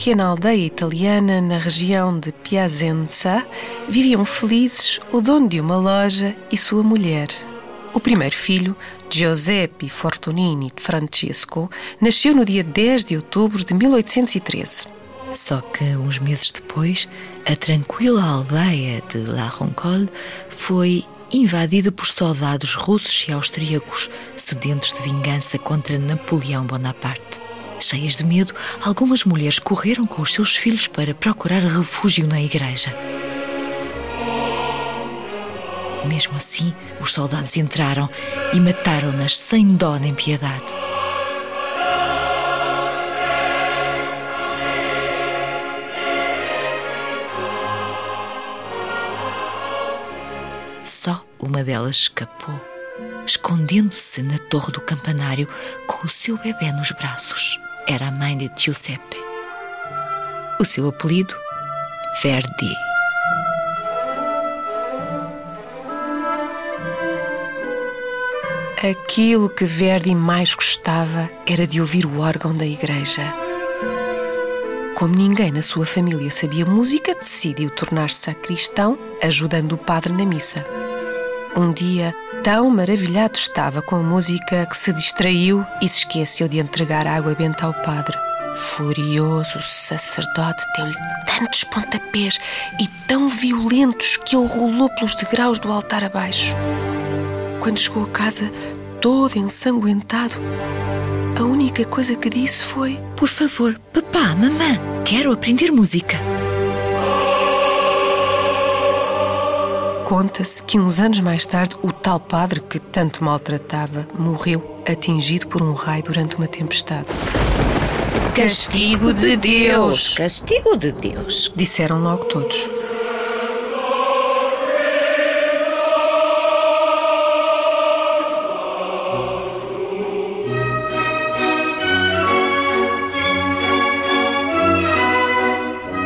Pequena aldeia italiana na região de Piacenza, viviam felizes o dono de uma loja e sua mulher. O primeiro filho, Giuseppe Fortunini Francesco, nasceu no dia 10 de outubro de 1813. Só que uns meses depois, a tranquila aldeia de La Roncole foi invadida por soldados russos e austríacos sedentos de vingança contra Napoleão Bonaparte. Cheias de medo, algumas mulheres correram com os seus filhos para procurar refúgio na igreja. Mesmo assim, os soldados entraram e mataram-nas sem dó nem piedade. Só uma delas escapou, escondendo-se na torre do campanário com o seu bebê nos braços. Era a mãe de Giuseppe. O seu apelido? Verdi. Aquilo que Verdi mais gostava era de ouvir o órgão da igreja. Como ninguém na sua família sabia música, decidiu tornar-se sacristão, ajudando o padre na missa. Um dia, tão maravilhado estava com a música que se distraiu e se esqueceu de entregar água benta ao padre. Furioso, o sacerdote deu-lhe tantos pontapés e tão violentos que ele rolou pelos degraus do altar abaixo. Quando chegou a casa, todo ensanguentado, a única coisa que disse foi: Por favor, papá, mamã, quero aprender música. Conta-se que uns anos mais tarde o tal padre que tanto maltratava morreu atingido por um raio durante uma tempestade. Castigo de Deus! Castigo de Deus. Disseram logo todos.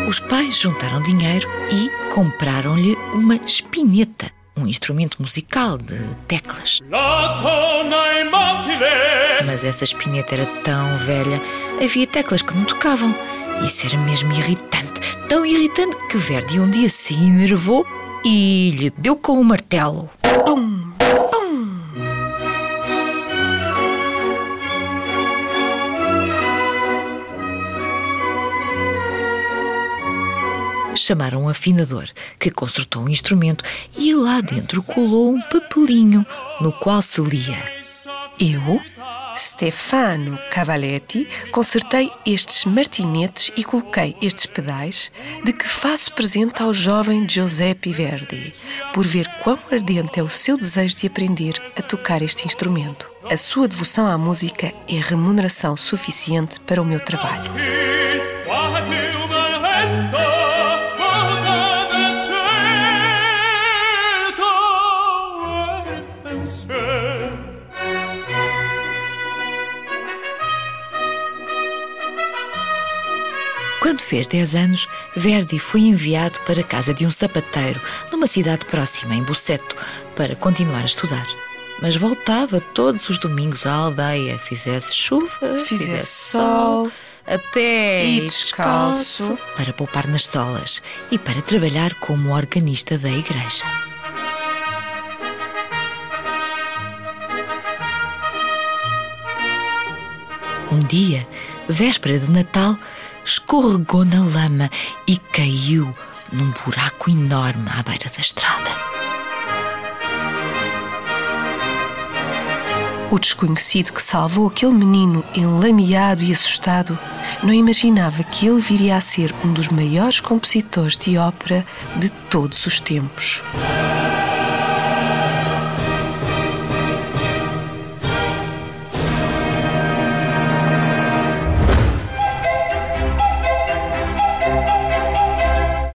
Os pais juntaram dinheiro e compraram-lhe uma espineta, um instrumento musical de teclas. Mas essa espineta era tão velha, havia teclas que não tocavam. Isso era mesmo irritante, tão irritante que Verdi um dia se enervou e lhe deu com o martelo. Pum, pum. Chamaram um afinador, que consertou um instrumento e lá dentro colou um papelinho no qual se lia. Eu, Stefano Cavaletti, consertei estes martinetes e coloquei estes pedais de que faço presente ao jovem Giuseppe Verdi, por ver quão ardente é o seu desejo de aprender a tocar este instrumento. A sua devoção à música é remuneração suficiente para o meu trabalho. Quando fez 10 anos, Verdi foi enviado para a casa de um sapateiro, numa cidade próxima, em Busseto, para continuar a estudar. Mas voltava todos os domingos à aldeia, fizesse chuva, Fizesse sol, a pé e descalço. para poupar nas solas e para trabalhar como organista da igreja. Um dia, véspera de Natal, escorregou na lama e caiu num buraco enorme à beira da estrada. O desconhecido que salvou aquele menino enlameado e assustado não imaginava que ele viria a ser um dos maiores compositores de ópera de todos os tempos.